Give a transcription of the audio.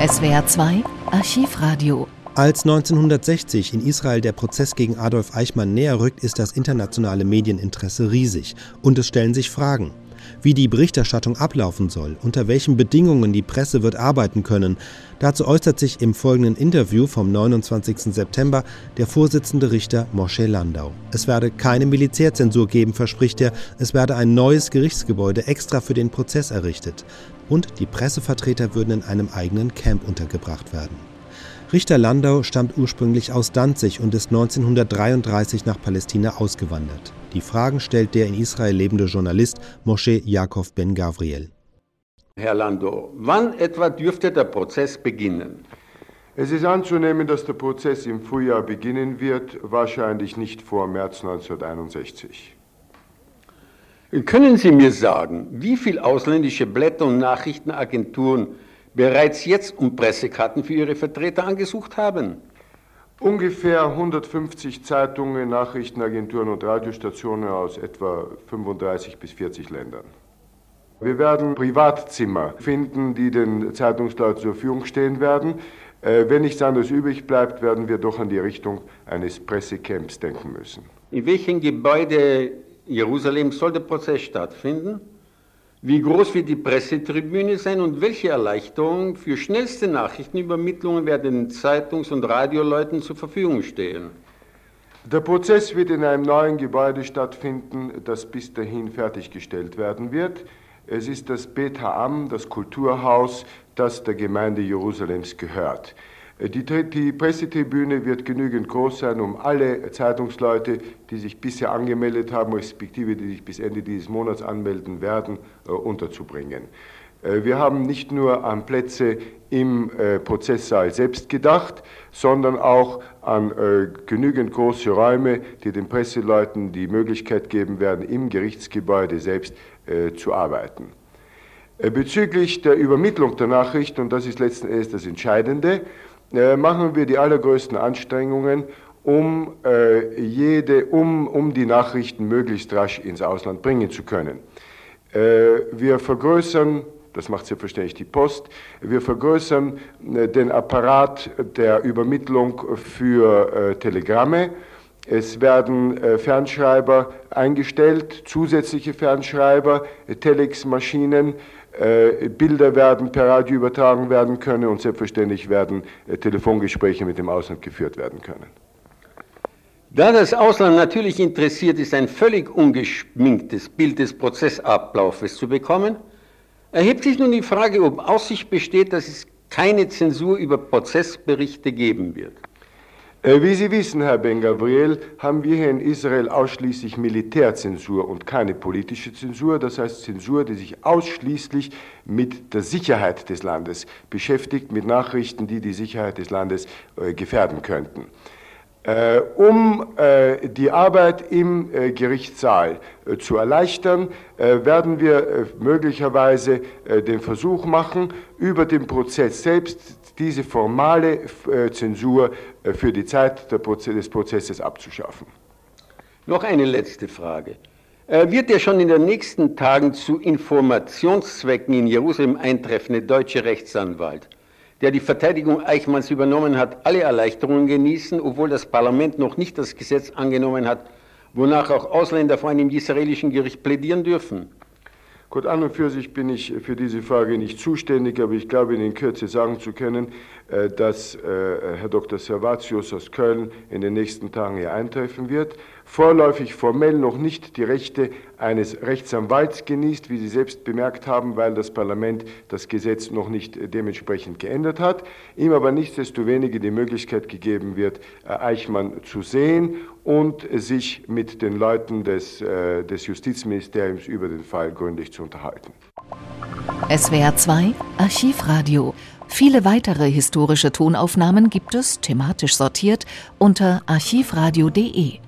SWR 2 Archivradio als 1960 in Israel der Prozess gegen Adolf Eichmann näher rückt, ist das internationale Medieninteresse riesig. Und es stellen sich Fragen. Wie die Berichterstattung ablaufen soll, unter welchen Bedingungen die Presse wird arbeiten können. Dazu äußert sich im folgenden Interview vom 29. September der Vorsitzende Richter Moshe Landau. Es werde keine Militärzensur geben, verspricht er. Es werde ein neues Gerichtsgebäude extra für den Prozess errichtet. Und die Pressevertreter würden in einem eigenen Camp untergebracht werden. Richter Landau stammt ursprünglich aus Danzig und ist 1933 nach Palästina ausgewandert. Die Fragen stellt der in Israel lebende Journalist Moshe Yaakov Ben Gavriel. Herr Landau, wann etwa dürfte der Prozess beginnen? Es ist anzunehmen, dass der Prozess im Frühjahr beginnen wird, wahrscheinlich nicht vor März 1961. Können Sie mir sagen, wie viele ausländische Blätter und Nachrichtenagenturen bereits jetzt um Pressekarten für ihre Vertreter angesucht haben? Ungefähr 150 Zeitungen, Nachrichtenagenturen und Radiostationen aus etwa 35 bis 40 Ländern. Wir werden Privatzimmer finden, die den Zeitungsleuten zur Verfügung stehen werden. Äh, wenn nichts anderes übrig bleibt, werden wir doch an die Richtung eines Pressecamps denken müssen. In welchem Gebäude Jerusalems soll der Prozess stattfinden? Wie groß wird die Pressetribüne sein und welche Erleichterungen für schnellste Nachrichtenübermittlungen werden den Zeitungs- und Radioleuten zur Verfügung stehen? Der Prozess wird in einem neuen Gebäude stattfinden, das bis dahin fertiggestellt werden wird. Es ist das Bet Ha'am, das Kulturhaus, das der Gemeinde Jerusalems gehört. Die, die, Pressetribüne wird genügend groß sein, um alle Zeitungsleute, die sich bisher angemeldet haben, respektive die sich bis Ende dieses Monats anmelden werden, äh, unterzubringen. Äh, wir haben nicht nur an Plätze im äh, Prozesssaal selbst gedacht, sondern auch an genügend große Räume, die den Presseleuten die Möglichkeit geben werden, im Gerichtsgebäude selbst zu arbeiten. Bezüglich der Übermittlung der Nachrichten, und das ist letzten Endes das Entscheidende, äh, machen wir die allergrößten Anstrengungen, um, äh, jede, um, um die Nachrichten möglichst rasch ins Ausland bringen zu können. Äh, wir vergrößern, das macht selbstverständlich die Post, wir vergrößern äh, den Apparat der Übermittlung für äh, Telegramme. Es werden Fernschreiber eingestellt, zusätzliche Fernschreiber, Telexmaschinen, äh, Bilder werden per Radio übertragen werden können und selbstverständlich werden äh, Telefongespräche mit dem Ausland geführt werden können. Da das Ausland natürlich interessiert ist, ein völlig ungeschminktes Bild des Prozessablaufes zu bekommen, erhebt sich nun die Frage, ob Aussicht besteht, dass es keine Zensur über Prozessberichte geben wird. Äh, wie Sie wissen, Herr Ben Gabriel, haben wir hier in Israel ausschließlich Militärzensur und keine politische Zensur, das heißt Zensur, die sich ausschließlich mit der Sicherheit des Landes beschäftigt, mit Nachrichten, die die Sicherheit des Landes äh, gefährden könnten. Äh, um äh, die Arbeit im äh, Gerichtssaal zu erleichtern, werden wir möglicherweise den Versuch machen, über den Prozess selbst diese formale Zensur für die Zeit des Prozesses abzuschaffen. Noch eine letzte Frage. Wird der schon in den nächsten Tagen zu Informationszwecken in Jerusalem eintreffende deutsche Rechtsanwalt, der die Verteidigung Eichmanns übernommen hat, alle Erleichterungen genießen, obwohl das Parlament noch nicht das Gesetz angenommen hat, wonach auch Ausländer vor einem israelischen Gericht plädieren dürfen? Gut, an und für sich bin ich für diese Frage nicht zuständig, aber ich glaube, in Kürze sagen zu können, äh, dass äh, Herr Dr. Servatius aus Köln in den nächsten Tagen hier eintreffen wird vorläufig formell noch nicht die Rechte eines Rechtsanwalts genießt, wie Sie selbst bemerkt haben, weil das Parlament das Gesetz noch nicht dementsprechend geändert hat, ihm aber nichtsdestoweniger die Möglichkeit gegeben wird, äh, Eichmann zu sehen und sich mit den Leuten des, äh, des Justizministeriums über den Fall gründlich zu unterhalten. SWR 2 Archivradio. Viele weitere historische Tonaufnahmen gibt es, thematisch sortiert, unter archivradio.de.